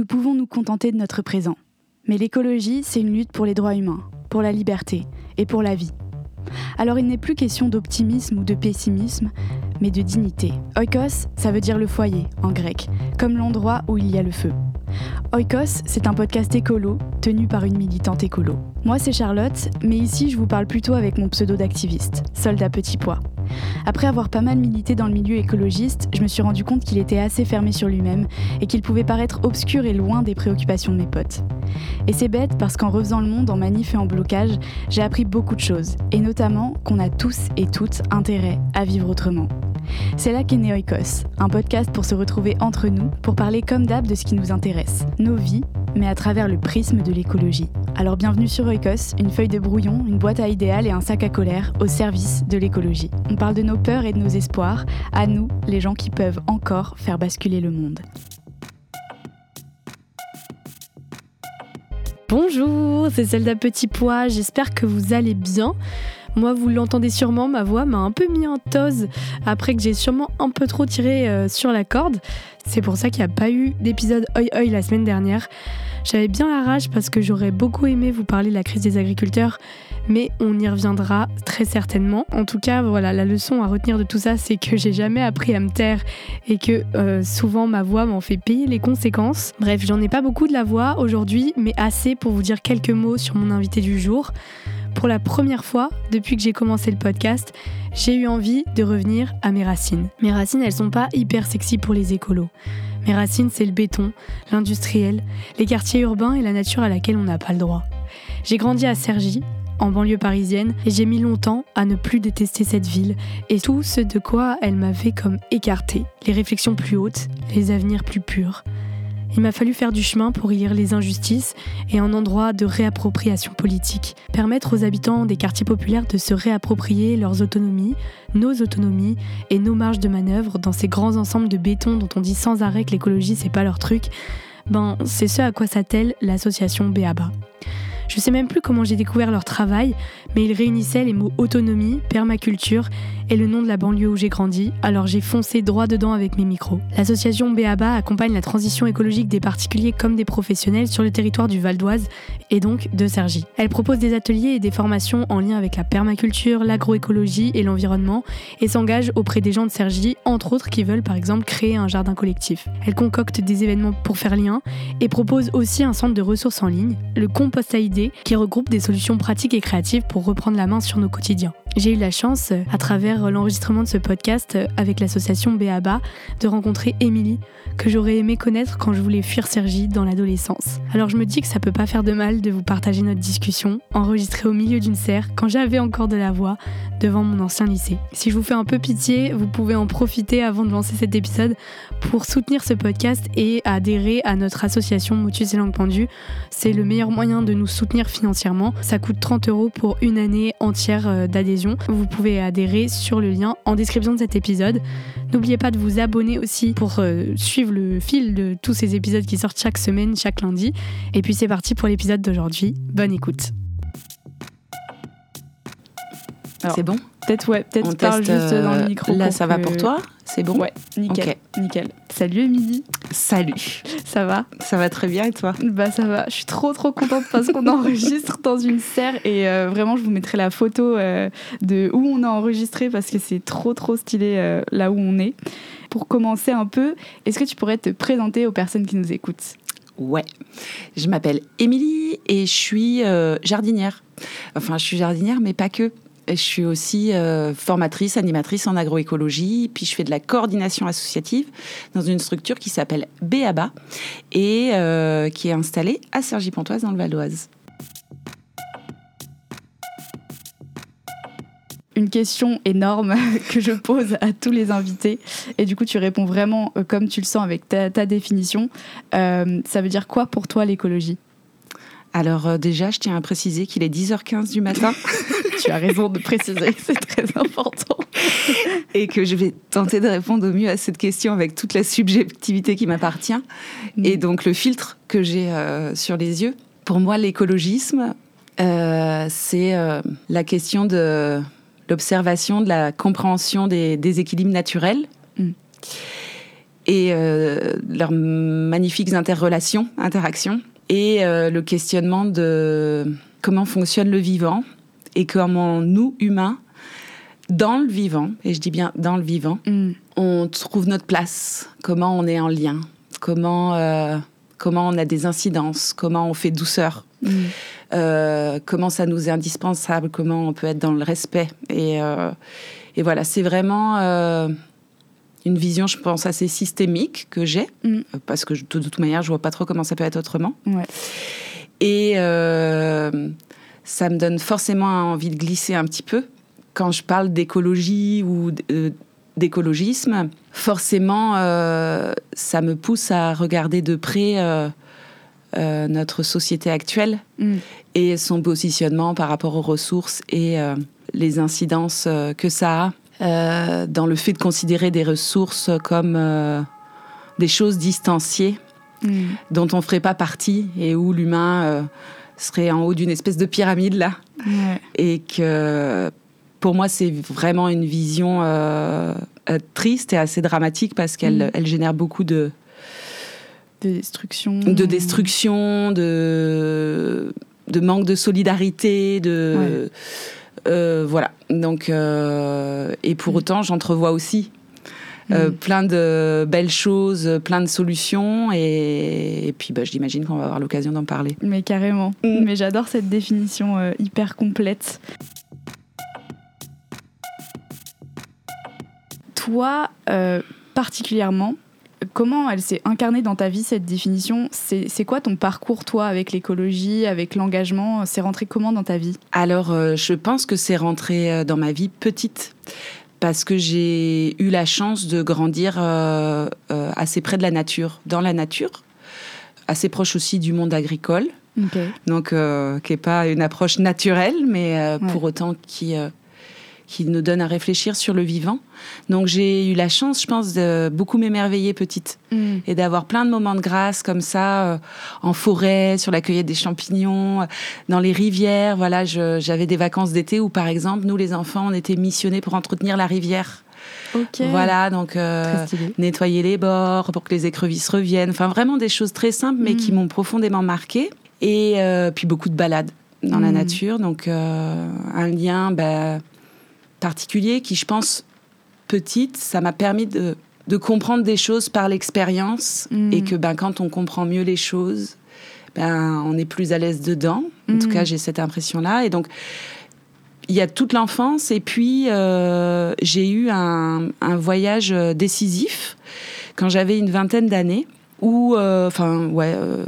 nous pouvons nous contenter de notre présent. Mais l'écologie, c'est une lutte pour les droits humains, pour la liberté et pour la vie. Alors il n'est plus question d'optimisme ou de pessimisme, mais de dignité. Oikos, ça veut dire le foyer en grec, comme l'endroit où il y a le feu. Oikos, c'est un podcast écolo tenu par une militante écolo. Moi, c'est Charlotte, mais ici, je vous parle plutôt avec mon pseudo d'activiste, soldat petit pois. Après avoir pas mal milité dans le milieu écologiste, je me suis rendu compte qu'il était assez fermé sur lui-même et qu'il pouvait paraître obscur et loin des préoccupations de mes potes. Et c'est bête parce qu'en refaisant le monde en manif et en blocage, j'ai appris beaucoup de choses, et notamment qu'on a tous et toutes intérêt à vivre autrement. C'est là qu'est né Oikos, un podcast pour se retrouver entre nous, pour parler comme d'hab de ce qui nous intéresse, nos vies, mais à travers le prisme de l'écologie. Alors bienvenue sur Oikos, une feuille de brouillon, une boîte à idéal et un sac à colère au service de l'écologie. Parle de nos peurs et de nos espoirs, à nous, les gens qui peuvent encore faire basculer le monde. Bonjour, c'est Zelda Petit Pois, j'espère que vous allez bien. Moi, vous l'entendez sûrement, ma voix m'a un peu mis en tose après que j'ai sûrement un peu trop tiré euh, sur la corde. C'est pour ça qu'il n'y a pas eu d'épisode Oi Oi la semaine dernière. J'avais bien la rage parce que j'aurais beaucoup aimé vous parler de la crise des agriculteurs, mais on y reviendra très certainement. En tout cas, voilà, la leçon à retenir de tout ça, c'est que j'ai jamais appris à me taire et que euh, souvent ma voix m'en fait payer les conséquences. Bref, j'en ai pas beaucoup de la voix aujourd'hui, mais assez pour vous dire quelques mots sur mon invité du jour. Pour la première fois depuis que j'ai commencé le podcast, j'ai eu envie de revenir à mes racines. Mes racines, elles sont pas hyper sexy pour les écolos. Mes racines, c'est le béton, l'industriel, les quartiers urbains et la nature à laquelle on n'a pas le droit. J'ai grandi à Cergy, en banlieue parisienne, et j'ai mis longtemps à ne plus détester cette ville et tout ce de quoi elle m'avait comme écarté. Les réflexions plus hautes, les avenirs plus purs, il m'a fallu faire du chemin pour y lire les injustices et un endroit de réappropriation politique. Permettre aux habitants des quartiers populaires de se réapproprier leurs autonomies, nos autonomies et nos marges de manœuvre dans ces grands ensembles de béton dont on dit sans arrêt que l'écologie c'est pas leur truc. Ben, c'est ce à quoi s'attelle l'association Béaba. Je sais même plus comment j'ai découvert leur travail, mais ils réunissaient les mots autonomie, permaculture et le nom de la banlieue où j'ai grandi, alors j'ai foncé droit dedans avec mes micros. L'association BABA accompagne la transition écologique des particuliers comme des professionnels sur le territoire du Val d'Oise et donc de Cergy. Elle propose des ateliers et des formations en lien avec la permaculture, l'agroécologie et l'environnement et s'engage auprès des gens de Cergy, entre autres qui veulent par exemple créer un jardin collectif. Elle concocte des événements pour faire lien et propose aussi un centre de ressources en ligne, le Compost Qui regroupe des solutions pratiques et créatives pour reprendre la main sur nos quotidiens. J'ai eu la chance, à travers l'enregistrement de ce podcast avec l'association Béaba, de rencontrer Émilie, que j'aurais aimé connaître quand je voulais fuir Sergi dans l'adolescence. Alors je me dis que ça peut pas faire de mal de vous partager notre discussion, enregistrée au milieu d'une serre, quand j'avais encore de la voix, devant mon ancien lycée. Si je vous fais un peu pitié, vous pouvez en profiter avant de lancer cet épisode pour soutenir ce podcast et adhérer à notre association Motus et Langue Pendue. C'est le meilleur moyen de nous soutenir financièrement. Ça coûte 30 euros pour une année entière euh, d'adhésion. Vous pouvez adhérer sur le lien en description de cet épisode. N'oubliez pas de vous abonner aussi pour euh, suivre le fil de tous ces épisodes qui sortent chaque semaine, chaque lundi. Et puis c'est parti pour l'épisode d'aujourd'hui. Bonne écoute. C'est bon Peut-être, ouais, peut-être parle juste dans le euh, micro. Là, ça va pour toi C'est bon Ouais, nickel, nickel. Salut Émilie. Salut. Ça va Ça va très bien et toi Bah ça va. Je suis trop trop contente parce qu'on enregistre dans une serre et euh, vraiment je vous mettrai la photo euh, de où on a enregistré parce que c'est trop trop stylé là où on est. Pour commencer un peu, est-ce que tu pourrais te présenter aux personnes qui nous écoutent? Ouais. Je m'appelle Émilie et je suis jardinière. Enfin, je suis jardinière, mais pas que. Je suis aussi euh, formatrice, animatrice en agroécologie, puis je fais de la coordination associative dans une structure qui s'appelle BABA et euh, qui est installée à Cergy-Pontoise dans le Val d'Oise. une question énorme que je pose à tous les invités. Et du coup, tu réponds vraiment euh, comme tu le sens avec ta, définition. ça veut dire quoi pour toi l'écologie? Alors euh, déjà, je tiens à préciser qu'il est 10h15 du matin. tu as raison de préciser, c'est très important. Et que je vais tenter de répondre au mieux à cette question avec toute la subjectivité qui m'appartient mm. et donc le filtre que j'ai euh, sur les yeux. Pour moi, l'écologisme, euh, c'est la question de l'observation, de la compréhension des, équilibres naturels. Mm. et leurs magnifiques interrelations, interactions, et le questionnement de comment fonctionne le vivant et comment nous, humains, dans le vivant, et je dis bien dans le vivant, mm. on trouve notre place, comment on est en lien, comment, euh, comment on a des incidences, comment on fait douceur, mm. euh, comment ça nous est indispensable, comment on peut être dans le respect. Et, euh, et voilà, c'est vraiment une vision, je pense, assez systémique que j'ai, mm. parce que de toute manière, je vois pas trop comment ça peut être autrement. Et ça me donne forcément envie de glisser un petit peu quand je parle d'écologie ou euh, d'écologisme, forcément, euh, ça me pousse à regarder de près euh, notre société actuelle mm. et son positionnement par rapport aux ressources et les incidences que ça a dans le fait de considérer des ressources comme des choses distanciées mm. dont on ne ferait pas partie et où l'humain serait en haut d'une espèce de pyramide là. Et que pour moi, c'est vraiment une vision euh, euh, triste et assez dramatique parce qu'elle mm. elle génère beaucoup de de destruction, de destruction, de de manque de solidarité, de euh, voilà. Donc et pour mm. autant, j'entrevois aussi mm. plein de belles choses, plein de solutions et, puis bah, j'imagine qu'on va avoir l'occasion d'en parler. Mais carrément. Mais j'adore cette définition hyper complète. toi, euh, particulièrement, comment elle s'est incarnée dans ta vie, cette définition? C'est quoi ton parcours, toi, avec l'écologie, avec l'engagement? C'est rentré comment dans ta vie? Alors, euh, je pense que c'est rentré euh, dans ma vie petite parce que j'ai eu la chance de grandir assez près de la nature, dans la nature, assez proche aussi du monde agricole. Donc, qui n'est pas une approche naturelle, mais pour autant qui qui nous donne à réfléchir sur le vivant. Donc j'ai eu la chance, je pense, de beaucoup m'émerveiller petite mm. et d'avoir plein de moments de grâce comme ça, euh, en forêt, sur la cueillette des champignons, euh, dans les rivières. Voilà, j'avais des vacances d'été où, par exemple, nous les enfants, on était missionnés pour entretenir la rivière. Voilà, donc euh, nettoyer les bords pour que les écrevisses reviennent. Enfin, vraiment des choses très simples, mais qui mm. m'ont profondément marqué. Et puis beaucoup de balades dans la mm. nature. Donc un lien, bah, particulier qui, je pense, petite, ça m'a permis de, de, comprendre des choses par l'expérience mm. et que ben, quand on comprend mieux les choses, ben, on est plus à l'aise dedans. En tout mm. cas, j'ai cette impression-là. Et donc, il y a toute l'enfance et puis euh, j'ai eu un, un, voyage décisif quand j'avais une vingtaine d'années où, euh, enfin, ouais, euh,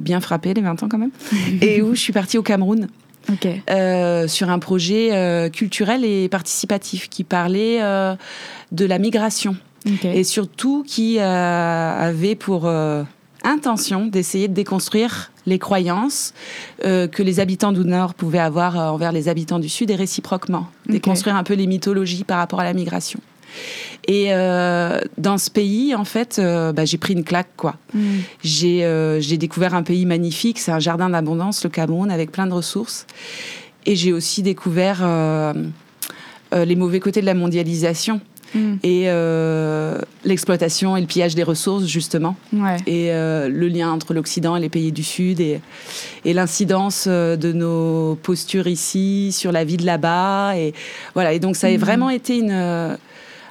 bien frappé les 20 ans quand même, et où je suis partie au Cameroun. Euh, sur un projet euh, culturel et participatif qui parlait euh, de la migration. Et surtout qui avait pour intention d'essayer de déconstruire les croyances que les habitants du Nord pouvaient avoir envers les habitants du Sud et réciproquement, déconstruire un peu les mythologies par rapport à la migration. Et euh, dans ce pays, en fait, euh, bah, j'ai pris une claque, quoi. Mm. Euh, j'ai découvert un pays magnifique, c'est un jardin d'abondance, le Cameroun, avec plein de ressources. Et j'ai aussi découvert les mauvais côtés de la mondialisation. Mm. Et l'exploitation et le pillage des ressources, justement. Et le lien entre l'Occident et les pays du Sud. Et, et l'incidence de nos postures ici sur la vie de là-bas. Et, voilà. et donc, ça a mm. vraiment été une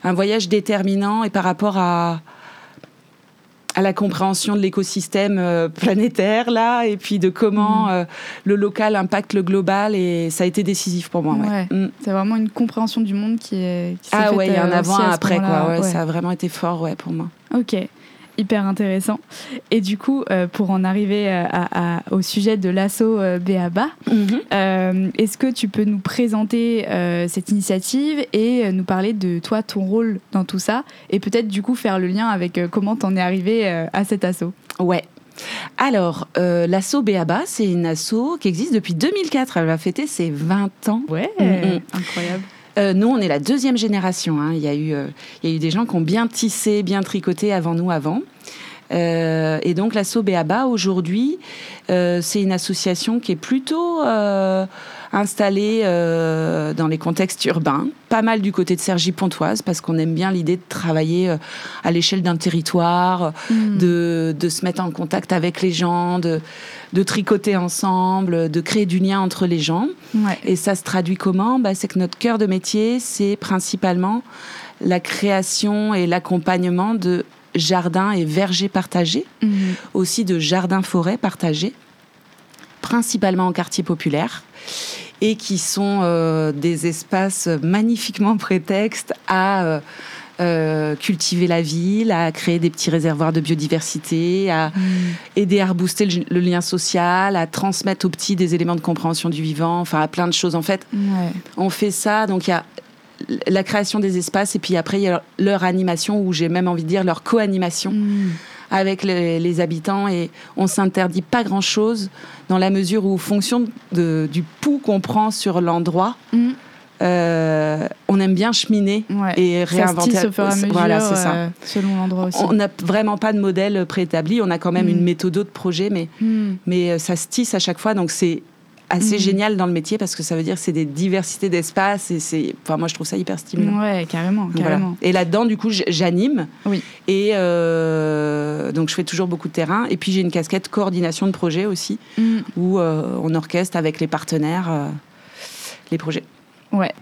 un voyage déterminant et par rapport à, à la compréhension de l'écosystème euh, planétaire là et puis de comment mm. euh, le local impacte le global et ça a été décisif pour moi. Ouais. Mm. C'est vraiment une compréhension du monde qui est. Qui ah ouais, il y a un euh, avant après quoi. ça a vraiment été fort ouais pour moi. Ok hyper intéressant. Et du coup, euh, pour en arriver euh, à, au sujet de l'assaut euh, Béaba, mhm. est-ce que tu peux nous présenter cette initiative et nous parler de toi, ton rôle dans tout ça, et peut-être du coup faire le lien avec comment tu en es arrivé à cet assaut Ouais. Alors, l'assaut Béaba, c'est une asso qui existe depuis 2004. Elle va fêter ses 20 ans. Ouais, mm, mm. incroyable. Euh, nous, on est la deuxième génération. Hein. Il, y a eu, euh, il y a eu des gens qui ont bien tissé, bien tricoté avant nous, avant. et donc l'asso Béaba aujourd'hui, c'est une association qui est plutôt installée dans les contextes urbains, pas mal du côté de Cergy-Pontoise parce qu'on aime bien l'idée de travailler à l'échelle d'un territoire, mmh. de, de, se mettre en contact avec les gens, de, de tricoter ensemble, de créer du lien entre les gens. Et ça se traduit comment? Bah, C'est que notre cœur de métier, c'est principalement la création et l'accompagnement de jardins et vergers partagés, mhm. aussi de jardins-forêts partagés, principalement en quartier populaire et qui sont euh, des espaces magnifiquement prétextes à euh, euh, cultiver la ville, à créer des petits réservoirs de biodiversité, à mm. aider à rebooster le, lien social, à transmettre aux petits des éléments de compréhension du vivant, enfin à plein de choses. En fait, on fait ça. Donc il y a la création des espaces et puis après il y a leur animation ou j'ai même envie de dire leur co-animation. Mm. Avec les, habitants et on s'interdit pas grand chose dans la mesure où, fonction de, du pouls qu'on prend sur l'endroit, mm. Euh, on aime bien cheminer et réinventer. Ça se à mesure, voilà, c'est ça. Euh, selon l'endroit aussi. On n'a vraiment pas de modèle préétabli. On a quand même une hmm. méthode de projet, mais, hmm. mais euh, ça se tisse à chaque fois. Donc c'est assez hmm. génial dans le métier parce que ça veut dire que c'est des diversités d'espace et c'est enfin moi je trouve ça hyper stimulant. Ouais carrément carrément. Et là dedans du coup j'anime oui. et donc je fais toujours beaucoup de terrain. Et puis j'ai une casquette coordination de projet aussi où on orchestre avec les partenaires les projets. Ouais.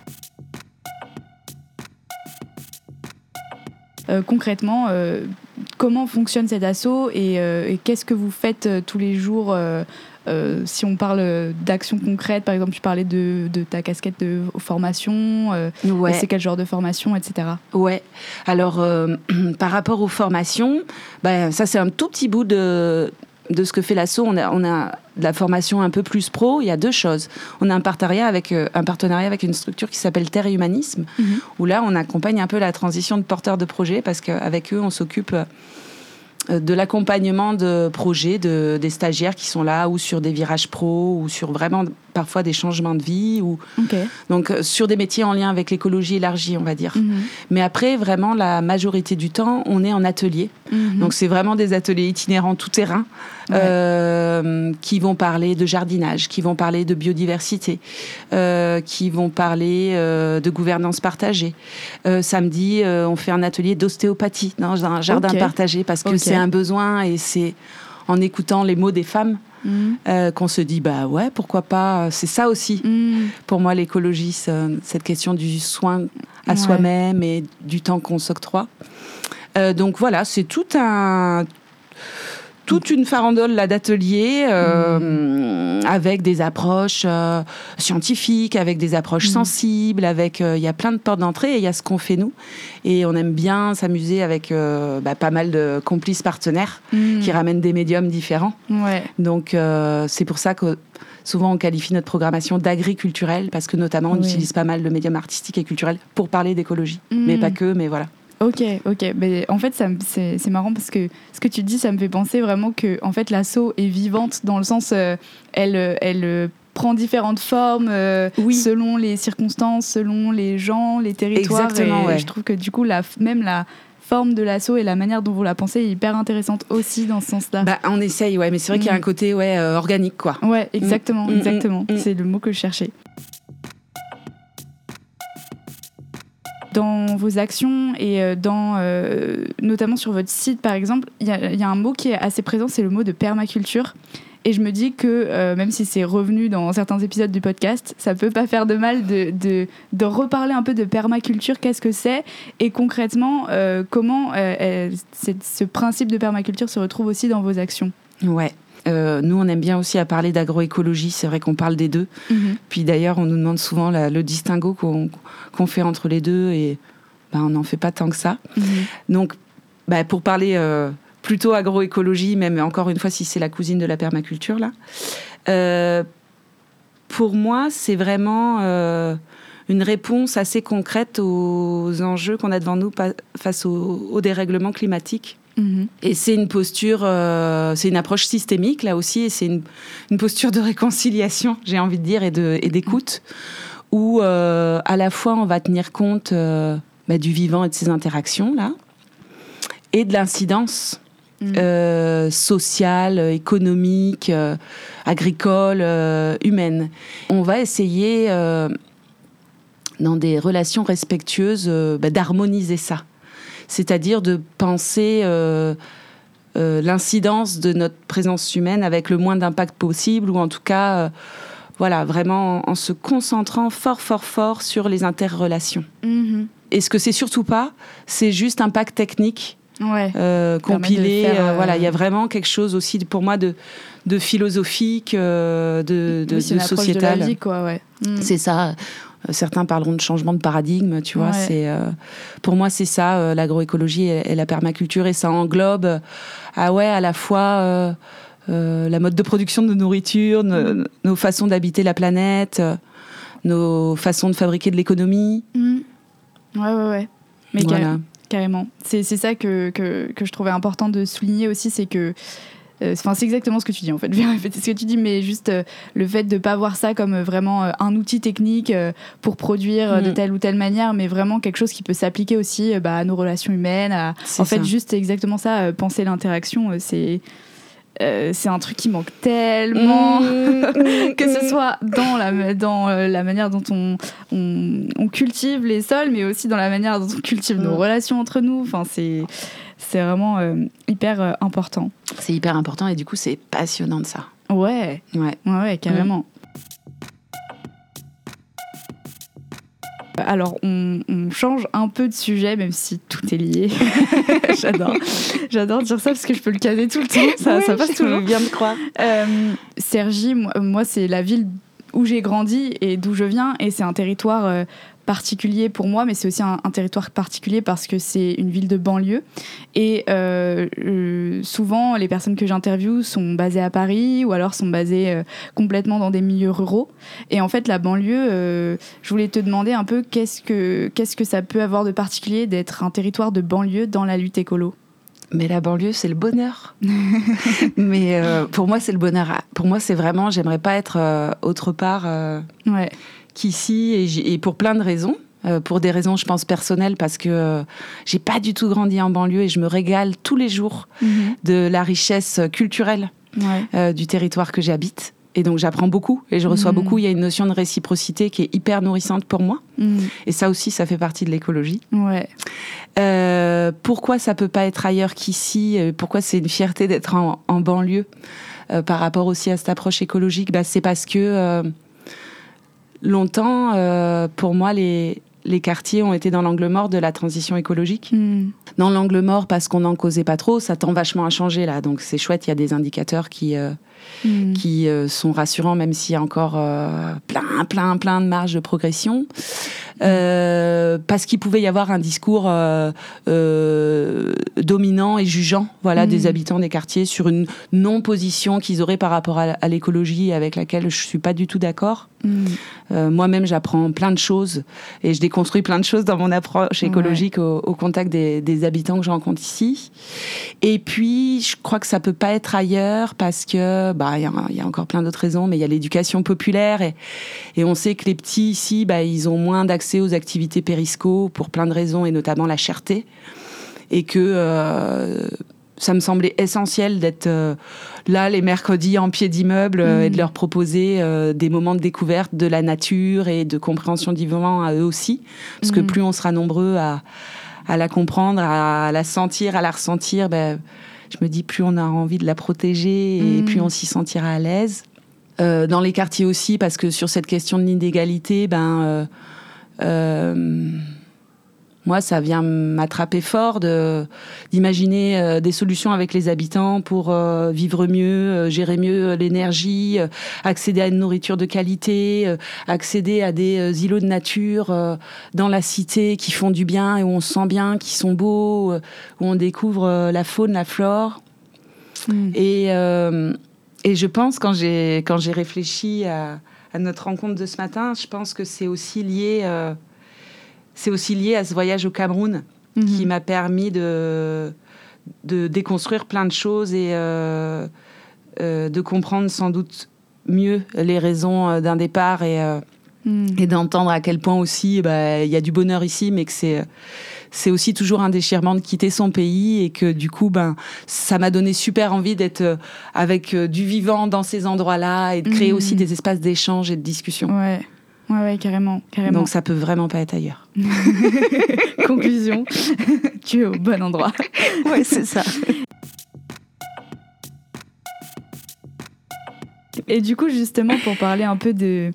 Euh, concrètement, euh, comment fonctionne cet assaut euh, et, qu'est-ce que vous faites tous les jours si on parle d'actions concrètes, par exemple, tu parlais de, ta casquette de formation, ouais. c'est quel genre de formation, etc. Ouais. Alors, par rapport aux formations, ben, ça c'est un tout petit bout de, de ce que fait l'assaut, on a, on a de la formation un peu plus pro. Il y a deux choses. On a un partenariat avec, euh, un partenariat avec une structure qui s'appelle Terre et Humanisme, mhm. où là, on accompagne un peu la transition de porteurs de projets parce qu'avec eux, on s'occupe euh, de l'accompagnement de projets de, des stagiaires qui sont là ou sur des virages pro ou sur vraiment parfois des changements de vie ou donc euh, sur des métiers en lien avec l'écologie élargie on va dire. Mhm. mais après vraiment la majorité du temps on est en atelier. Mhm. donc c'est vraiment des ateliers itinérants tout terrain euh, qui vont parler de jardinage qui vont parler de biodiversité euh, qui vont parler de gouvernance partagée. Samedi on fait un atelier d'ostéopathie dans un jardin partagé parce que c'est un besoin et c'est en écoutant les mots des femmes Mm. Euh, qu'on se dit bah ouais pourquoi pas c'est ça aussi mm. pour moi l'écologie cette question du soin à soi-même et du temps qu'on s'octroie euh, donc voilà c'est tout un toute une farandole là d'ateliers euh, avec des approches euh, scientifiques, avec des approches mm. sensibles, avec euh, il y a plein de portes d'entrée et il y a ce qu'on fait nous et on aime bien s'amuser avec bah, pas mal de complices partenaires mm. qui ramènent des médiums différents. Ouais. Donc c'est pour ça que souvent on qualifie notre programmation d'agriculturelle parce que notamment on utilise pas mal de médiums artistiques et culturels pour parler d'écologie, mm. mais pas que, mais voilà. Ok, ok. Mais en fait, c'est marrant parce que ce que tu dis, ça me fait penser vraiment que en fait, l'assaut est vivante dans le sens, euh, elle, elle euh, prend différentes formes euh, selon les circonstances, selon les gens, les territoires. Exactement. Et je trouve que du coup, la, même la forme de l'assaut et la manière dont vous la pensez est hyper intéressante aussi dans ce sens-là. Bah, on essaye, ouais, mais c'est vrai qu'il y a un mm. côté ouais, organique, quoi. Ouais, exactement, mm, mm, exactement. C'est le mot que je cherchais. Dans vos actions et euh, dans, euh, notamment sur votre site, par exemple, il y, a un mot qui est assez présent, c'est le mot de permaculture. Et je me dis que euh, même si c'est revenu dans certains épisodes du podcast, ça peut pas faire de mal de, de, de reparler un peu de permaculture, qu'est-ce que c'est et concrètement comment ce principe de permaculture se retrouve aussi dans vos actions. Ouais. Euh, nous, on aime bien aussi à parler d'agroécologie. C'est vrai qu'on parle des deux. Mhm. Puis d'ailleurs, on nous demande souvent le distinguo qu'on fait entre les deux et ben, on n'en fait pas tant que ça. Mhm. Donc, ben, pour parler euh, plutôt agroécologie, même encore une fois, si c'est la cousine de la permaculture, là, euh, pour moi, c'est vraiment une réponse assez concrète aux enjeux qu'on a devant nous face au, au dérèglement climatique. Mhm. Et c'est une posture, euh, c'est une approche systémique là aussi, et c'est une, posture de réconciliation, j'ai envie de dire, et d'écoute, où euh, à la fois on va tenir compte euh, bah, du vivant et de ses interactions là, et de l'incidence mm. sociale, économique, agricole, humaine. On va essayer, dans des relations respectueuses, bah, d'harmoniser ça. C'est-à-dire de penser l'incidence de notre présence humaine avec le moins d'impact possible, ou en tout cas voilà, vraiment en, se concentrant fort, fort, fort sur les interrelations. Mm-hmm. Et ce que c'est surtout pas, c'est juste un pack technique euh, compilé. Euh, voilà, il y a euh, vraiment quelque chose aussi pour moi de, de philosophique, de, de, sociétal. Mm. C'est ça. Certains parleront de changement de paradigme, tu vois. C'est pour moi c'est ça l'agroécologie et, la permaculture et ça englobe ah ouais à la fois euh, la mode de production de nourriture, nos, façons d'habiter la planète, euh, nos façons de fabriquer de l'économie. Mmh. Ouais, ouais, ouais. Mais carrément. C'est ça que, que, que, je trouvais important de souligner aussi, c'est que euh, Enfin, c'est exactement ce que tu dis en fait. Je vais répéter ce que tu dis, mais juste le fait de ne pas voir ça comme vraiment un outil technique pour produire de mmh. telle ou telle manière, mais vraiment quelque chose qui peut s'appliquer aussi bah, à nos relations humaines. En fait, juste exactement ça, penser l'interaction, c'est euh, c'est un truc qui manque tellement, mmh. que ce soit dans la, dans euh, la manière dont on, on, cultive les sols, mais aussi dans la manière dont on cultive nos relations entre nous. Enfin, c'est, c'est vraiment euh, hyper important. C'est hyper important et du coup, c'est passionnant de ça. Ouais, ouais, ouais, carrément. Alors, on, change un peu de sujet, même si tout est lié. J'adore. J'adore dire ça parce que je peux le caser tout le temps. Ça, ça passe toujours. bien me croire. Euh, Sergi, moi, c'est la ville où j'ai grandi et d'où je viens. Et c'est un territoire euh, particulier pour moi, mais c'est aussi un, territoire particulier parce que c'est une ville de banlieue. Et euh, euh, souvent, les personnes que j'interviewe sont basées à Paris ou alors sont basées euh, complètement dans des milieux ruraux. Et en fait, la banlieue, je voulais te demander un peu qu'est-ce que, qu'est-ce que ça peut avoir de particulier d'être un territoire de banlieue dans la lutte écolo? Mais la banlieue, c'est le bonheur. mais pour moi, c'est le bonheur. Pour moi, c'est vraiment, j'aimerais pas être autre part. Ouais qu'ici, et, pour plein de raisons. Euh, pour des raisons, je pense, personnelles, parce que euh, j'ai pas du tout grandi en banlieue et je me régale tous les jours mhm. de la richesse culturelle euh, du territoire que j'habite. Et donc j'apprends beaucoup et je reçois mhm. beaucoup. Il y a une notion de réciprocité qui est hyper nourrissante pour moi. Mhm. Et ça aussi, ça fait partie de l'écologie. Ouais. pourquoi ça peut pas être ailleurs qu'ici? Pourquoi c'est une fierté d'être en, en, banlieue? Par rapport aussi à cette approche écologique? Bah, C'est parce que longtemps, euh, pour moi, les, les quartiers ont été dans l'angle mort de la transition écologique. Hmm. Dans l'angle mort parce qu'on n'en causait pas trop, ça tend vachement à changer là. Donc c'est chouette, il y a des indicateurs qui, euh, hmm. qui euh, sont rassurants, même s'il y a encore plein, plein, plein de marge de progression. Euh, parce qu'il pouvait y avoir un discours euh, euh, dominant et jugeant voilà, des mm. habitants des quartiers sur une non-position qu'ils auraient par rapport à, l'écologie avec laquelle je suis pas du tout d'accord. Moi-même, j'apprends plein de choses et je déconstruis plein de choses dans mon approche écologique au, contact des, des, habitants que je rencontre ici. Et puis, je crois que ça peut pas être ailleurs parce que, bah, il y, y, a encore plein d'autres raisons, mais il y a l'éducation populaire et, et on sait que les petits ici, bah, ils ont moins d'accès aux activités périsco pour plein de raisons et notamment la cherté. Et que euh, ça me semblait essentiel d'être euh, là les mercredis en pied d'immeuble euh, et de mm. leur proposer des moments de découverte de la nature et de compréhension du vivant à eux aussi. Parce que mm. plus on sera nombreux à, à, la comprendre, à la sentir, à la ressentir, ben, je me dis plus on a envie de la protéger et mm. plus on s'y sentira à l'aise. dans les quartiers aussi, parce que sur cette question de l'inégalité, ben euh, moi, ça vient m'attraper fort de d'imaginer euh, des solutions avec les habitants pour euh, vivre mieux, gérer mieux l'énergie, accéder à une nourriture de qualité, accéder à des îlots de nature dans la cité qui font du bien et où on se sent bien, qui sont beaux, où on découvre la faune, la flore. Hmm. Et, et je pense quand j'ai quand j'ai réfléchi à à notre rencontre de ce matin, je pense que c'est aussi lié, euh, c'est aussi lié à ce voyage au Cameroun mhm. qui m'a permis de, de déconstruire plein de choses et euh, euh, de comprendre sans doute mieux les raisons d'un départ et, Mm. Et d'entendre à quel point aussi bah, il y a du bonheur ici, mais que c'est c'est aussi toujours un déchirement de quitter son pays et que du coup, ben, ça m'a donné super envie d'être euh, avec euh, du vivant dans ces endroits-là et de créer aussi mm. des espaces d'échange et de discussion. Ouais. Ouais, ouais, carrément, carrément. Donc ça peut vraiment pas être ailleurs. Conclusion, tu es au bon endroit. ouais, c'est ça. Et du coup, justement, pour parler un peu de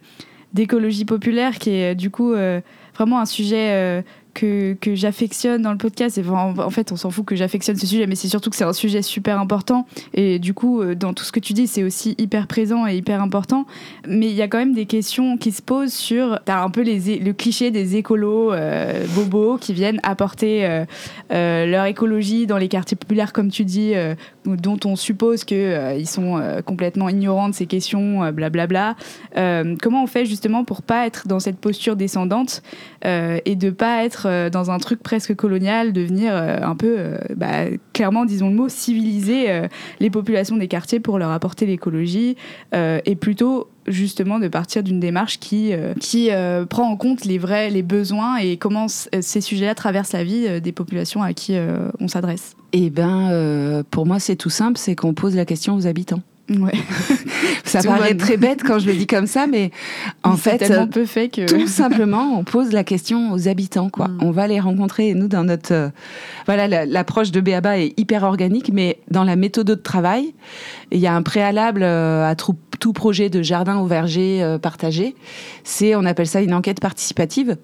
d'écologie populaire, qui est du coup euh, vraiment un sujet que, j'affectionne dans le podcast. Et en, fait, on s'en fout que j'affectionne ce sujet, mais c'est surtout que c'est un sujet super important. Et du coup, euh, dans tout ce que tu dis, c'est aussi hyper présent et hyper important. Mais il y a quand même des questions qui se posent sur. T'as un peu le cliché des écolos euh, bobos qui viennent apporter euh, leur écologie dans les quartiers populaires, comme tu dis, dont on suppose qu'ils sont complètement ignorants de ces questions, blablabla. comment on fait justement pour pas être dans cette posture descendante et de pas être euh, dans un truc presque colonial, de venir euh, un peu, euh, bah, clairement, disons le mot, civiliser les populations des quartiers pour leur apporter l'écologie, et plutôt justement de partir d'une démarche qui, qui prend en compte les vrais les besoins et comment ces sujets-là traversent la vie des populations à qui on s'adresse. Eh ben, pour moi, c'est tout simple, c'est qu'on pose la question aux habitants. Ouais. ça paraît très bête quand je le dis comme ça, mais en fait, peu fait que... tout simplement, on pose la question aux habitants. Quoi. Mm. On va les rencontrer. nous, dans notre euh, voilà, l'approche de Béaba est hyper organique, mais dans la méthode de travail, il y a un préalable euh, à tout, projet de jardin au verger euh, partagé. C'est, on appelle ça une enquête participative.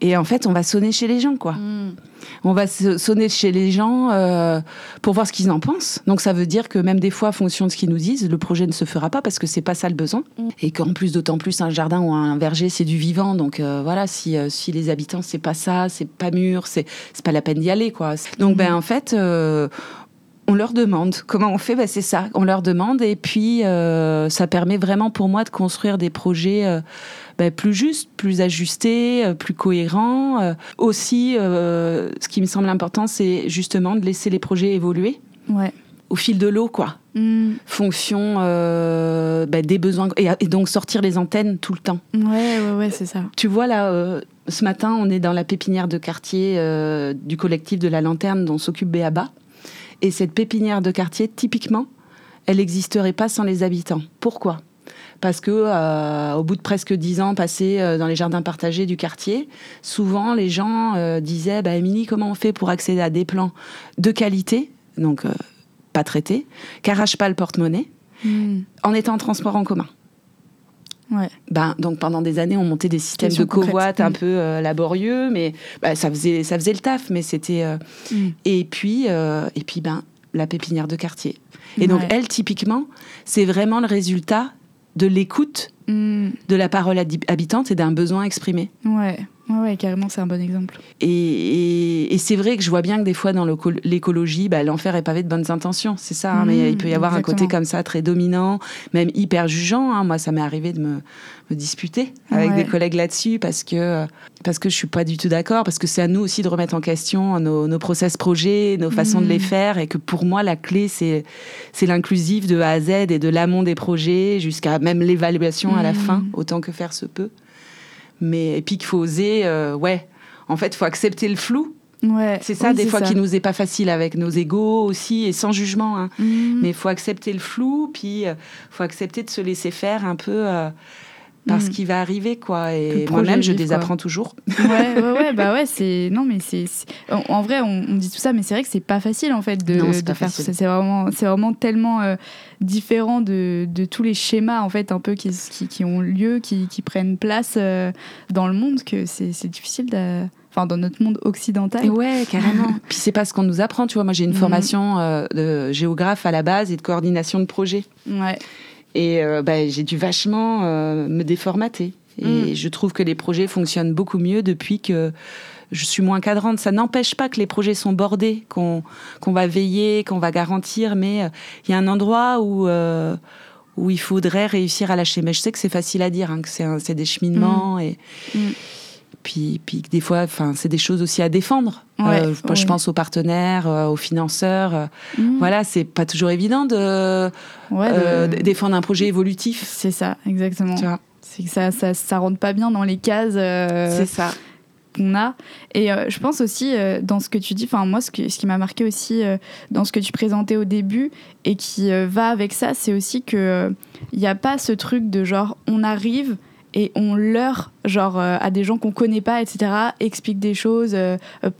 Et en fait, on va sonner chez les gens, quoi. Mm. On va sonner chez les gens euh, pour voir ce qu'ils en pensent. Donc ça veut dire que même des fois, en fonction de ce qu'ils nous disent, le projet ne se fera pas parce que c'est pas ça le besoin. Mm. Et qu'en plus, d'autant plus, un jardin ou un verger, c'est du vivant. Donc euh, voilà, si, euh, si les habitants, c'est pas ça, c'est pas mûr, c'est pas la peine d'y aller, quoi. Donc ben en fait on leur demande. Comment on fait? Ben, C'est ça, on leur demande. Et puis, ça permet vraiment pour moi de construire des projets ben, plus juste, plus ajusté, euh, plus cohérent. Euh, aussi, euh, ce qui me semble important, c'est justement de laisser les projets évoluer. Ouais. Au fil de l'eau, quoi. Hmm. Fonction ben, des besoins. Et, donc sortir les antennes tout le temps. Ouais, ouais, ouais, c'est ça. Tu vois, là, ce matin, on est dans la pépinière de quartier du collectif de la Lanterne dont s'occupe Béaba. Et cette pépinière de quartier, typiquement, elle n'existerait pas sans les habitants. Pourquoi? Parce que euh, au bout de presque dix ans passés euh, dans les jardins partagés du quartier, souvent les gens euh, disaient bah, Émilie, comment on fait pour accéder à des plans de qualité, donc pas traités, qu'arrachent pas le porte-monnaie, hmm. en étant en transport en commun Ouais. Ben, donc pendant des années, on montait des systèmes de covoite un hmm. peu laborieux, mais bah, ça, faisait, ça faisait le taf, mais c'était... Hmm. Et puis, et puis ben, la pépinière de quartier. Et donc, elle, typiquement, c'est vraiment le résultat de l'écoute hmm. de la parole habitante et d'un besoin exprimé. Ouais. Ouais, carrément, c'est un bon exemple. Et, c'est vrai que je vois bien que des fois, dans l'écologie, bah, l'enfer est pavé de bonnes intentions. C'est ça, hein, mais il peut y avoir un côté comme ça, très dominant, même hyper jugeant. Hein. Moi, ça m'est arrivé de me, disputer avec des collègues là-dessus parce que, parce que je suis pas du tout d'accord, parce que c'est à nous aussi de remettre en question nos, nos process projets, nos façons de les mm. faire, et que pour moi, la clé, c'est l'inclusif de A à Z et de l'amont des projets jusqu'à même l'évaluation à la mm. fin, autant que faire se peut. Mais et puis qu'il faut oser, euh, ouais. En fait, il faut accepter le flou. Ouais. C'est ça, des fois, qui nous est pas facile avec nos égaux aussi, et sans jugement. Hein. Mhm. Mais il faut accepter le flou, puis il euh, faut accepter de se laisser faire un peu. Euh, parce mm. qu'il va arriver quoi et moi-même je désapprends toujours ouais ouais ouais bah ouais c'est non mais c'est en, vrai on, dit tout ça mais c'est vrai que c'est pas facile en fait de, de faire tout ça c'est vraiment c'est vraiment tellement euh, différent de, de, tous les schémas en fait un peu qui, qui, qui ont lieu qui, qui prennent place euh, dans le monde que c'est difficile de enfin dans notre monde occidental. Ouais, carrément. Puis c'est pas ce qu'on nous apprend, tu vois. Moi, j'ai une mm. formation euh, de géographe à la base et de coordination de projet. Ouais. Et euh, bah, j'ai dû vachement euh, me déformater. Et mm. je trouve que les projets fonctionnent beaucoup mieux depuis que je suis moins cadrante. Ça n'empêche pas que les projets sont bordés, qu'on va veiller, qu'on va garantir, mais euh, il y a un endroit où, où il faudrait réussir à lâcher. Mais je sais que c'est facile à dire, hein, que c'est des cheminements. Mm. Et, mm. Puis, puis des fois, enfin, c'est des choses aussi à défendre. Euh, je pense aux partenaires, euh, aux financeurs. Mhm. Voilà, c'est pas toujours évident de, défendre un projet évolutif. C'est ça, exactement. C'est que ça, ça, ça rentre pas bien dans les cases. c'est ça qu'on a. Et euh, je pense aussi euh, dans ce que tu dis, enfin moi ce, ce qui m'a marqué aussi euh, dans ce que tu présentais au début et qui va avec ça, c'est aussi que il n'y a pas ce truc de genre on arrive et on leur genre à des gens qu'on connaît pas etc explique des choses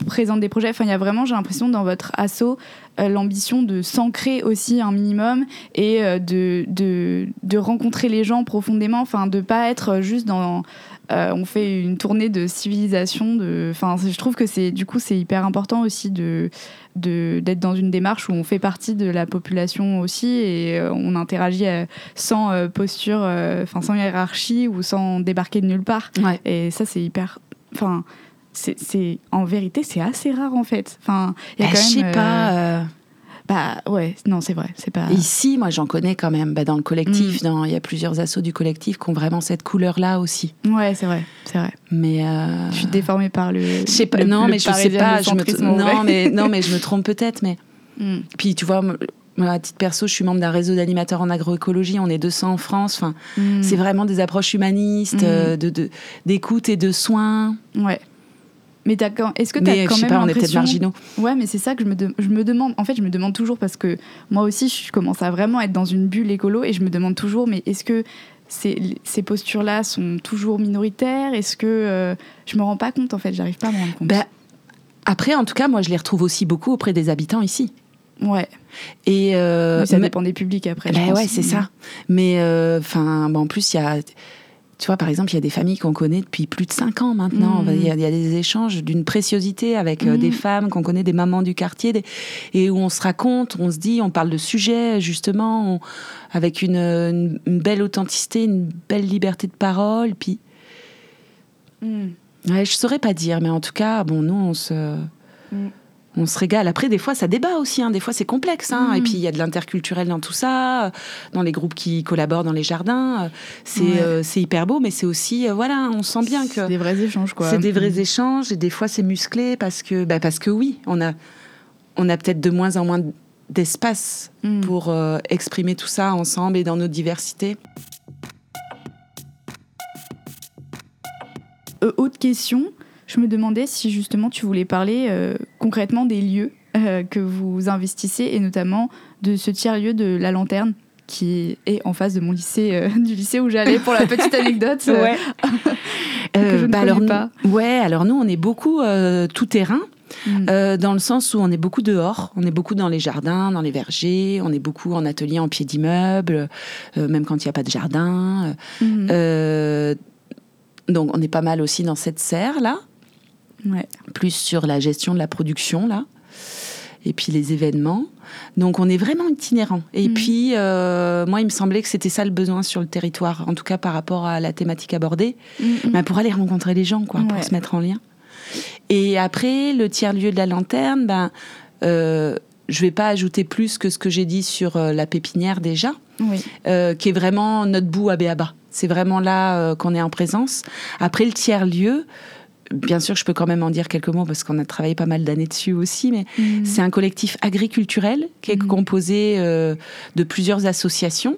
présente des projets. Enfin il y a vraiment j'ai l'impression dans votre assaut l'ambition de s'ancrer aussi un minimum et de, de, de rencontrer les gens profondément. Enfin de pas être juste dans euh, on fait une tournée de civilisation. De... Enfin, je trouve que c'est du coup c'est hyper important aussi de d'être dans une démarche où on fait partie de la population aussi et euh, on interagit euh, sans posture, enfin sans hiérarchie ou sans débarquer de nulle part. Et ça c'est hyper, enfin c'est en vérité c'est assez rare en fait. Enfin, il y a bah, je sais pas. Bah ouais, non, c'est vrai, c'est pas. Ici, moi, j'en connais quand même. Bah, dans le collectif, mm. il y a plusieurs assauts du collectif qui ont vraiment cette couleur-là aussi. Ouais, c'est vrai, c'est vrai. Mais euh... je suis déformée par le. Je sais pas. non, mais je sais pas. Je me... non, mais non, mais je me trompe peut-être. Mais mm. puis tu vois. Moi, à titre perso, je suis membre d'un réseau d'animateurs en agroécologie. On est 200 en France. Enfin, mm. c'est vraiment des approches humanistes, euh, de d'écoute et de soins. Ouais. Mais est-ce que tu as quand je sais pas, on est peut-être marginaux. Ouais, mais c'est ça que je me, je me demande. En fait, je me demande toujours parce que moi aussi, je commence à vraiment être dans une bulle écolo et je me demande toujours, mais est-ce que ces, ces postures-là sont toujours minoritaires? Est-ce que euh, je me rends pas compte en fait? J'arrive pas à me rendre compte. Bah, après, en tout cas, moi, je les retrouve aussi beaucoup auprès des habitants ici. Ouais. Et euh, ça dépend des publics après. Bah ouais, c'est ça. Mais euh, enfin, en plus, il y a tu vois, par exemple, il y a des familles qu'on connaît depuis plus de 5 ans maintenant. Mm. Il, y a, des échanges d'une préciosité avec euh, des mm. femmes qu'on connaît, des mamans du quartier, et où on se raconte, on se dit, on parle de sujets, justement, avec une, belle authenticité, une belle liberté de parole. Puis. Mm. Ouais, je saurais pas dire, mais en tout cas, bon, nous, on se on se régale. Après, des fois, ça débat aussi. Hein. Des fois, c'est complexe. Hein. Et mm. puis, il y a de l'interculturel dans tout ça, dans les groupes qui collaborent dans les jardins. C'est euh, hyper beau, mais c'est aussi, euh, voilà, on sent bien que. C'est des vrais échanges, quoi. C'est des vrais mm. échanges. Et des fois, c'est musclé parce que, bah, parce que oui, on a, on a peut-être de moins en moins d'espace mm. pour euh, exprimer tout ça ensemble et dans notre diversité. autre question je me demandais si justement tu voulais parler euh, concrètement des lieux euh, que vous investissez et notamment de ce tiers-lieu de la lanterne qui est en face de mon lycée, euh, du lycée où j'allais pour la petite anecdote. ouais. que je ne bah alors, pas. Ouais, alors nous on est beaucoup tout terrain. Hmm. dans le sens où on est beaucoup dehors, on est beaucoup dans les jardins, dans les vergers, on est beaucoup en atelier en pied d'immeuble, même quand il n'y a pas de jardin. Hmm. donc on est pas mal aussi dans cette serre là plus sur la gestion de la production là, et puis les événements. Donc on est vraiment itinérant. Et mm. puis euh, moi, il me semblait que c'était ça le besoin sur le territoire, en tout cas par rapport à la thématique abordée, mm, mm. Ben, pour aller rencontrer les gens, quoi, pour se mettre en lien. Et après, le tiers lieu de la lanterne, ben euh, je vais pas ajouter plus que ce que j'ai dit sur euh, la pépinière déjà, euh, qui est vraiment notre bout à Béaba. C'est vraiment là qu'on est en présence. Après le tiers lieu, bien sûr, je peux quand même en dire quelques mots parce qu'on a travaillé pas mal d'années dessus aussi, mais mhm. c'est un collectif agriculturel qui est mhm. composé euh, de plusieurs associations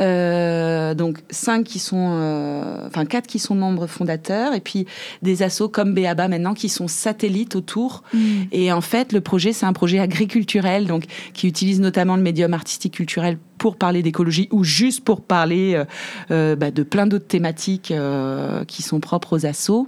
euh, donc cinq qui sont, euh, enfin quatre qui sont membres fondateurs, et puis des assos comme Béaba maintenant qui sont satellites autour. Mm. Et en fait, le projet c'est un projet agriculturel, donc qui utilise notamment le médium artistique culturel pour parler d'écologie ou juste pour parler euh, euh bah, de plein d'autres thématiques euh, qui sont propres aux assos.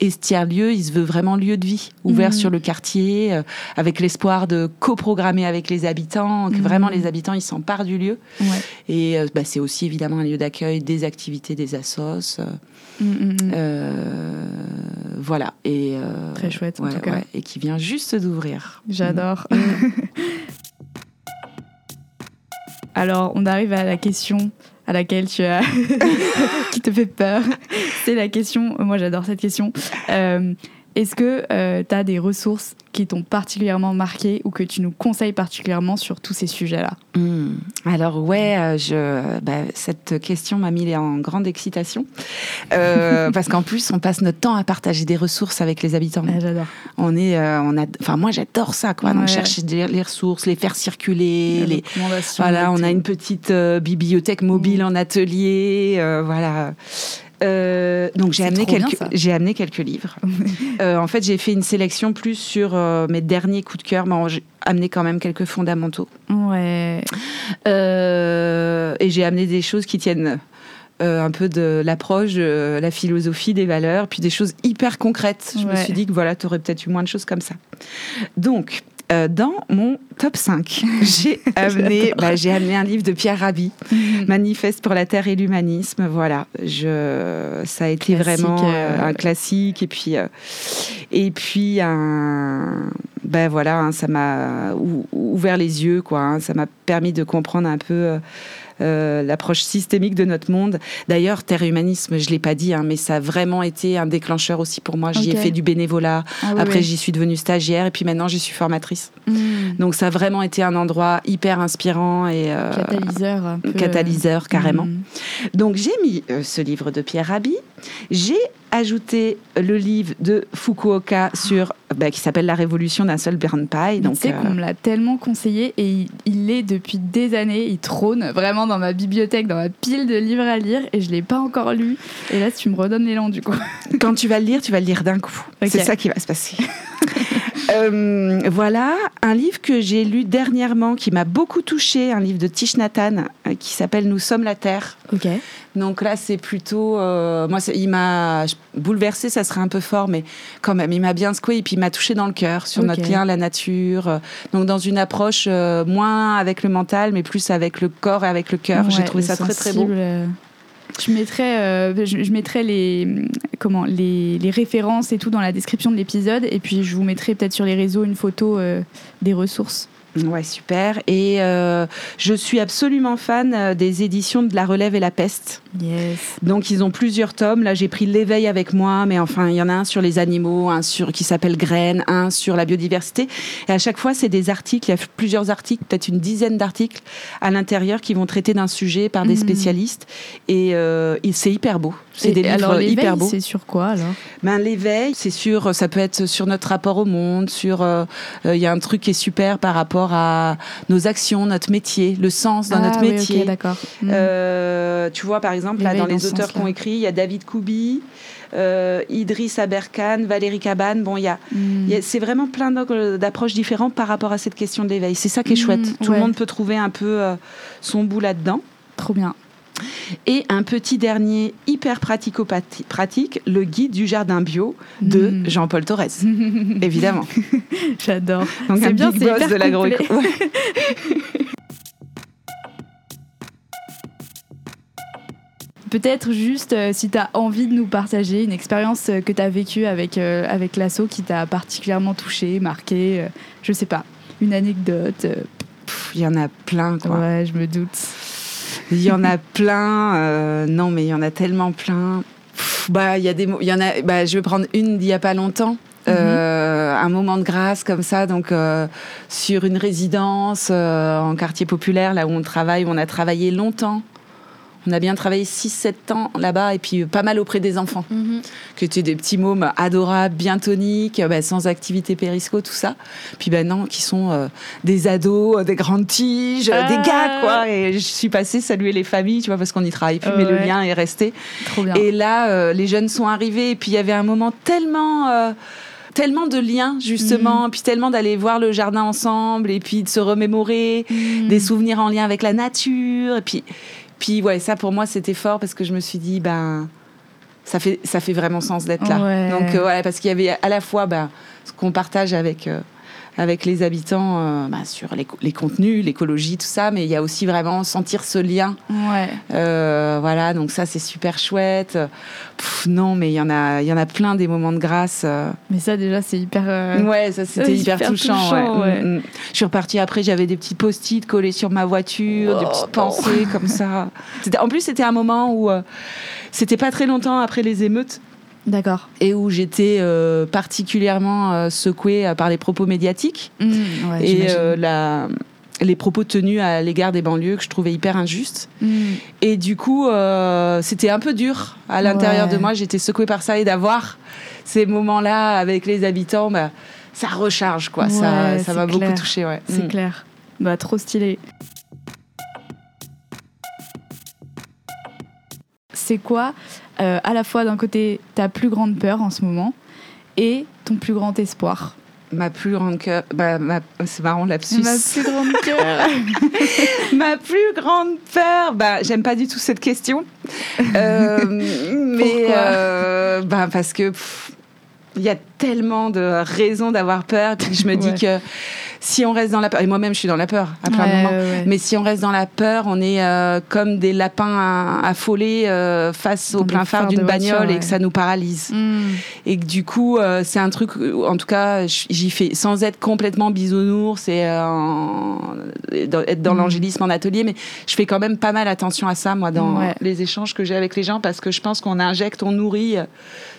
Et ce tiers-lieu, il se veut vraiment lieu de vie, ouvert mm. sur le quartier, euh, avec l'espoir de coprogrammer avec les habitants, que mm. vraiment les habitants ils s'emparent du lieu. Ouais. Et bah, c'est aussi évidemment un lieu d'accueil des activités des assos. Euh, mm, mm, mm. euh, voilà. Et, Très chouette, en tout cas. et qui vient juste d'ouvrir. J'adore. Alors, on arrive à la question à laquelle tu as qui te fait peur. C'est la question. Moi, j'adore cette question. Est-ce que euh, tu as des ressources qui t'ont particulièrement marqué ou que tu nous conseilles particulièrement sur tous ces sujets-là? Hmm. Alors ouais, euh, je, bah, cette question m'a mis en grande excitation euh, parce qu'en plus on passe notre temps à partager des ressources avec les habitants. Ah, j'adore. On est, on a, enfin moi j'adore ça quoi. Donc chercher les ressources, les faire circuler, les, voilà, on a une petite bibliothèque mobile mmh. en atelier, voilà. Euh, donc j'ai amené quelques j'ai amené quelques livres. euh, en fait, j'ai fait une sélection plus sur euh, mes derniers coups de cœur, mais j'ai amené quand même quelques fondamentaux. Ouais. Et j'ai amené des choses qui tiennent un peu de l'approche, de la philosophie, des valeurs, puis des choses hyper concrètes. Je me suis dit que voilà, tu aurais peut-être eu moins de choses comme ça. Donc, euh, dans mon top 5, j'ai amené, bah, j'ai amené un livre de Pierre Rabhi, mhm. Manifeste pour la Terre et l'humanisme. Voilà, je, ça a été vraiment euh, un classique. Et puis, euh, et puis un, ben voilà, hein, ça m'a ouvert les yeux, quoi. Hein. ça m'a permis de comprendre un peu euh, l'approche systémique de notre monde. D'ailleurs, Terre Humanisme, je l'ai pas dit, hein, mais ça a vraiment été un déclencheur aussi pour moi. J'y ai fait du bénévolat. Ah Après, j'y suis devenue stagiaire et puis maintenant, j'y suis formatrice. Hmm. Donc, ça a vraiment été un endroit hyper inspirant et euh, catalyseur. Un peu. Catalyseur carrément. Hmm. Donc, j'ai mis euh, ce livre de Pierre Rabhi. J'ai ajouté le livre de Fukuoka sur bah, qui s'appelle La révolution d'un seul burn pie. Donc, tu sais qu'on me l'a tellement conseillé et il, est depuis des années, il trône vraiment dans ma bibliothèque, dans ma pile de livres à lire et je l'ai pas encore lu. Et là, tu me redonnes l'élan du coup. Quand tu vas le lire, tu vas le lire d'un coup. C'est ça qui va se passer. Euh, voilà, un livre que j'ai lu dernièrement qui m'a beaucoup touché, un livre de Tish Nathan euh, qui s'appelle Nous sommes la Terre. Ok. Donc là, c'est plutôt. Euh, moi, il m'a bouleversé, ça serait un peu fort, mais quand même, il m'a bien secoué et puis il m'a touché dans le cœur sur notre lien à la nature. Donc, dans une approche moins avec le mental, mais plus avec le corps et avec le cœur. j'ai trouvé ça très, très beau. Je mettrai, euh, je, mettrai les, comment, les, références et tout dans la description de l'épisode. Et puis, je vous mettrai peut-être sur les réseaux une photo euh, des ressources. Ouais, super. Et euh, je suis absolument fan euh, des éditions de La Relève et la Peste. Yes. Donc, ils ont plusieurs tomes. Là, j'ai pris l'éveil avec moi, mais enfin, il y en a un sur les animaux, un sur qui s'appelle Graines, un sur la biodiversité. Et à chaque fois, c'est des articles. Il y a plusieurs articles, peut-être une dizaine d'articles à l'intérieur qui vont traiter d'un sujet par des mhm. spécialistes. Et euh, c'est hyper beau. C'est des livres hyper beaux. C'est sur quoi alors? Ben l'éveil, c'est sur. Ça peut être sur notre rapport au monde. Sur. Il y a un truc qui est super par rapport à nos actions, notre métier, le sens dans notre ah métier. d'accord. Euh, tu vois, par exemple, là, dans les auteurs qui ont écrit, il y a David Koubi, euh, Idriss Aberkan, Valérie Cabane. Bon, il y a, hmm. c'est vraiment plein d'approches différentes par rapport à cette question de l'éveil. C'est ça qui est hmm, chouette. Tout le monde peut trouver un peu euh, son bout là-dedans. Trop bien. Et un petit dernier hyper pratico-pratique, le guide du jardin bio de hmm. Jean-Paul Torres, évidemment. J'adore. Donc un bien, big boss de l'agroécologie. Peut-être juste euh, si tu as envie de nous partager une expérience euh, que tu as vécue avec, euh, avec l'assaut qui t'a particulièrement touché, marqué, je sais pas, une anecdote. Il y en a plein, quoi. Ouais, je me doute. Il y en a plein. Euh, non, mais il y en a tellement plein. bah, il y a des il y en a. Bah, je vais prendre une d'il y a pas longtemps. Euh, un moment de grâce comme ça, donc euh, sur une résidence en quartier populaire, là où on travaille, où on a travaillé longtemps on a bien travaillé 6-7 ans là-bas et puis pas mal auprès des enfants, mhm. qui étaient des petits mômes adorables, bien toniques, bah, sans activité périsco, tout ça. Puis ben non, qui sont euh, des ados, euh, des grandes tiges, euh, des gars, quoi. Et je suis passée saluer les familles, tu vois, parce qu'on y travaille plus, mais le lien est resté. Trop bien. Et là, les jeunes sont arrivés et puis il y avait un moment tellement tellement de liens justement, mhm. puis tellement d'aller voir le jardin ensemble et puis de se remémorer mhm. des souvenirs en lien avec la nature et puis puis ouais, ça pour moi c'était fort parce que je me suis dit ben ça fait ça fait vraiment sens d'être là. Donc voilà euh, parce qu'il y avait à la fois ben, ce qu'on partage avec euh, avec les habitants euh, bah, sur les, contenus, l'écologie, tout ça, mais il y a aussi vraiment sentir ce lien. Ouais. Euh, voilà, donc ça c'est super chouette. non, mais il y en a, il y en a plein des moments de grâce. Euh. Mais ça déjà c'est hyper. Ouais, ça c'était hyper, touchant. ouais. Mm, mm. Je suis repartie après, j'avais des petits post-it collés sur ma voiture, des petites oh, pensées comme ça. En plus c'était un moment où c'était pas très longtemps après les émeutes. D'accord. Et où j'étais particulièrement secouée par les propos médiatiques. Mmh, et la les propos tenus à l'égard des banlieues que je trouvais hyper injustes. Mmh. Et du coup, c'était un peu dur à l'intérieur de moi. J'étais secouée par ça et d'avoir ces moments-là avec les habitants, bah, ça recharge, quoi. ça, ça m'a beaucoup touché, ouais. C'est mm. clair. Bah, trop stylé. C'est quoi, euh, à la fois d'un côté, ta plus grande peur en ce moment et ton plus grand espoir Ma plus grande cœur. Bah, C'est marrant, lapsus. Ma plus grande cœur. ma plus grande peur. Bah, j'aime pas du tout cette question. Euh, mais euh, bah, parce que il y a tellement de raisons d'avoir peur. Puis je me dis que si on reste dans la peur, et moi-même je suis dans la peur à plein de moments, mais si on reste dans la peur, on est euh, comme des lapins affolés euh, face au plein phare d'une bagnole et que ça nous paralyse. Hmm. Et que du coup, euh, c'est un truc, en tout cas, j'y fais sans être complètement bisounours et être dans hmm. l'angélisme en atelier, mais je fais quand même pas mal attention à ça, moi, dans les échanges que j'ai avec les gens, parce que je pense qu'on injecte, on nourrit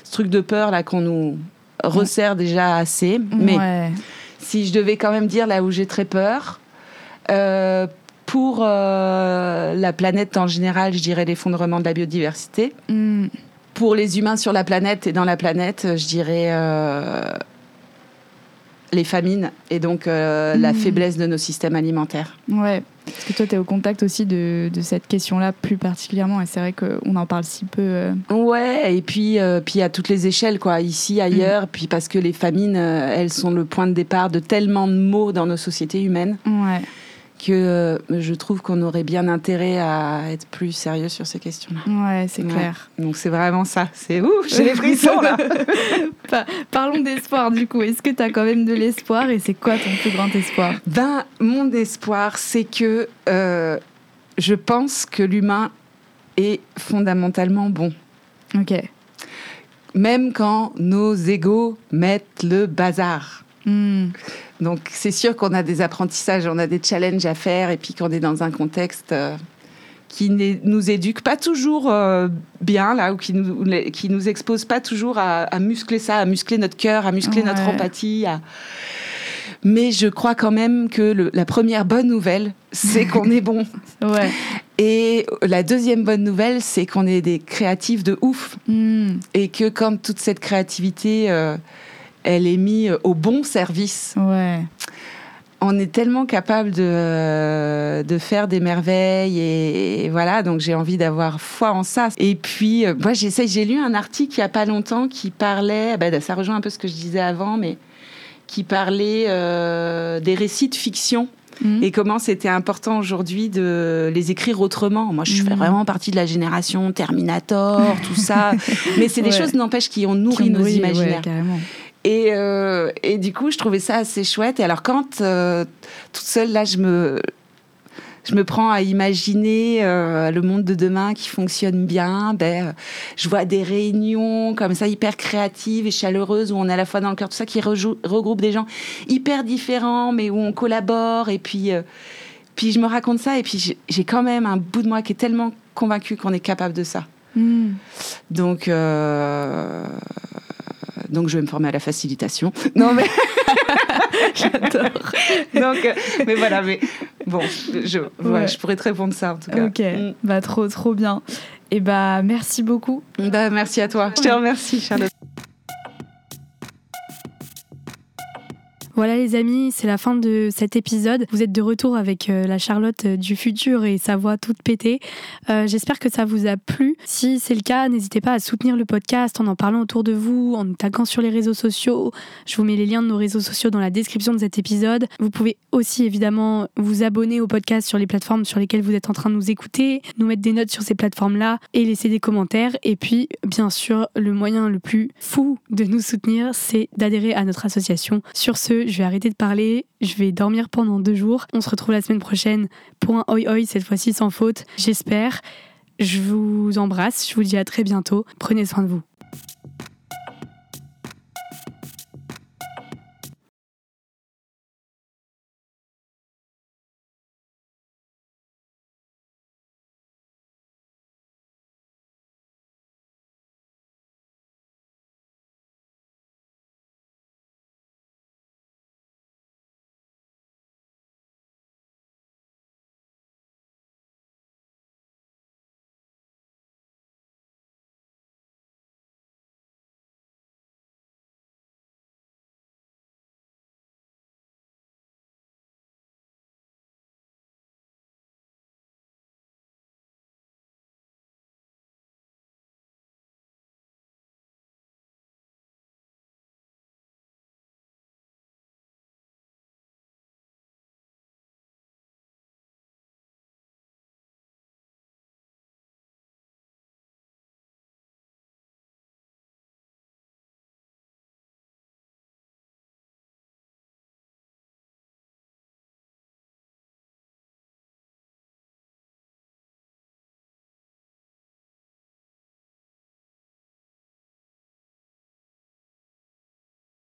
ce truc de peur là qu'on nous resserre déjà assez. Mais si je devais quand même dire là où j'ai très peur, euh, pour euh, la planète en général, je dirais l'effondrement de la biodiversité. Mm. Pour les humains sur la planète et dans la planète, je dirais euh, les famines et donc la mm. faiblesse de nos systèmes alimentaires. Ouais, parce que toi, tu es au contact aussi de, de cette question-là plus particulièrement, et c'est vrai qu'on en parle si peu. Euh. Ouais, et puis, euh, puis à toutes les échelles, quoi, ici, ailleurs, mm. puis parce que les famines, euh, elles sont le point de départ de tellement de maux dans nos sociétés humaines. Ouais que euh, je trouve qu'on aurait bien intérêt à être plus sérieux sur ces questions-là. Ouais, c'est clair. Donc c'est vraiment ça. C'est ouf, j'ai les frissons là. Parlons d'espoir du coup. Est-ce que tu as quand même de l'espoir et c'est quoi ton plus grand espoir? Ben, mon espoir, c'est que euh, je pense que l'humain est fondamentalement bon. Ok. Même quand nos égaux mettent le bazar. Hmm. Donc c'est sûr qu'on a des apprentissages, on a des challenges à faire et puis qu'on est dans un contexte euh, qui nous éduque pas toujours euh, bien là ou qui nous qui nous expose pas toujours à, muscler ça, à muscler notre cœur, à muscler notre empathie. Mais je crois quand même que la première bonne nouvelle, c'est qu'on est bon. Ouais. Et la deuxième bonne nouvelle, c'est qu'on est des créatifs de ouf. Hmm. Et que comme toute cette créativité euh, elle est mise au bon service. Ouais. On est tellement capable de, de faire des merveilles et, voilà, donc j'ai envie d'avoir foi en ça. Et puis, euh, moi, j'essaie, j'ai lu un article il n'y a pas longtemps qui parlait, bah, ça rejoint un peu ce que je disais avant, mais qui parlait euh, des récits de fiction mmh. et comment c'était important aujourd'hui de les écrire autrement. Moi, je fais mmh. vraiment partie de la génération Terminator, tout ça. Mais c'est des choses, n'empêche, qui ont nourri nos imaginaires. Et, euh, et, du coup, je trouvais ça assez chouette. Et alors, quand euh, toute seule, là, je me, je me prends à imaginer euh, le monde de demain qui fonctionne bien, ben, je vois des réunions comme ça, hyper créatives et chaleureuses, où on est à la fois dans le cœur, tout ça, qui regroupe des gens hyper différents, mais où on collabore. Et puis, puis je me raconte ça. Et puis, j'ai quand même un bout de moi qui est tellement convaincu qu'on est capable de ça. Hmm. Donc, donc je vais me former à la facilitation. Non mais j'adore. Donc euh, mais voilà mais bon je je pourrais te répondre ça en tout cas. Ok mm. bah trop trop bien. Et bah merci beaucoup. Bah merci à toi. Je te remercie Charlotte. Voilà les amis, c'est la fin de cet épisode. Vous êtes de retour avec euh, la Charlotte euh, du futur et sa voix toute pétée. Euh, j'espère que ça vous a plu. Si c'est le cas, n'hésitez pas à soutenir le podcast en en parlant autour de vous, en nous taguant sur les réseaux sociaux. Je vous mets les liens de nos réseaux sociaux dans la description de cet épisode. Vous pouvez aussi évidemment vous abonner au podcast sur les plateformes sur lesquelles vous êtes en train de nous écouter, nous mettre des notes sur ces plateformes-là et laisser des commentaires. Et puis, bien sûr, le moyen le plus fou de nous soutenir, c'est d'adhérer à notre association. Sur ce, je vais arrêter de parler, je vais dormir pendant deux jours. On se retrouve la semaine prochaine pour un oi oi, cette fois-ci sans faute, j'espère. Je vous embrasse, je vous dis à très bientôt. Prenez soin de vous.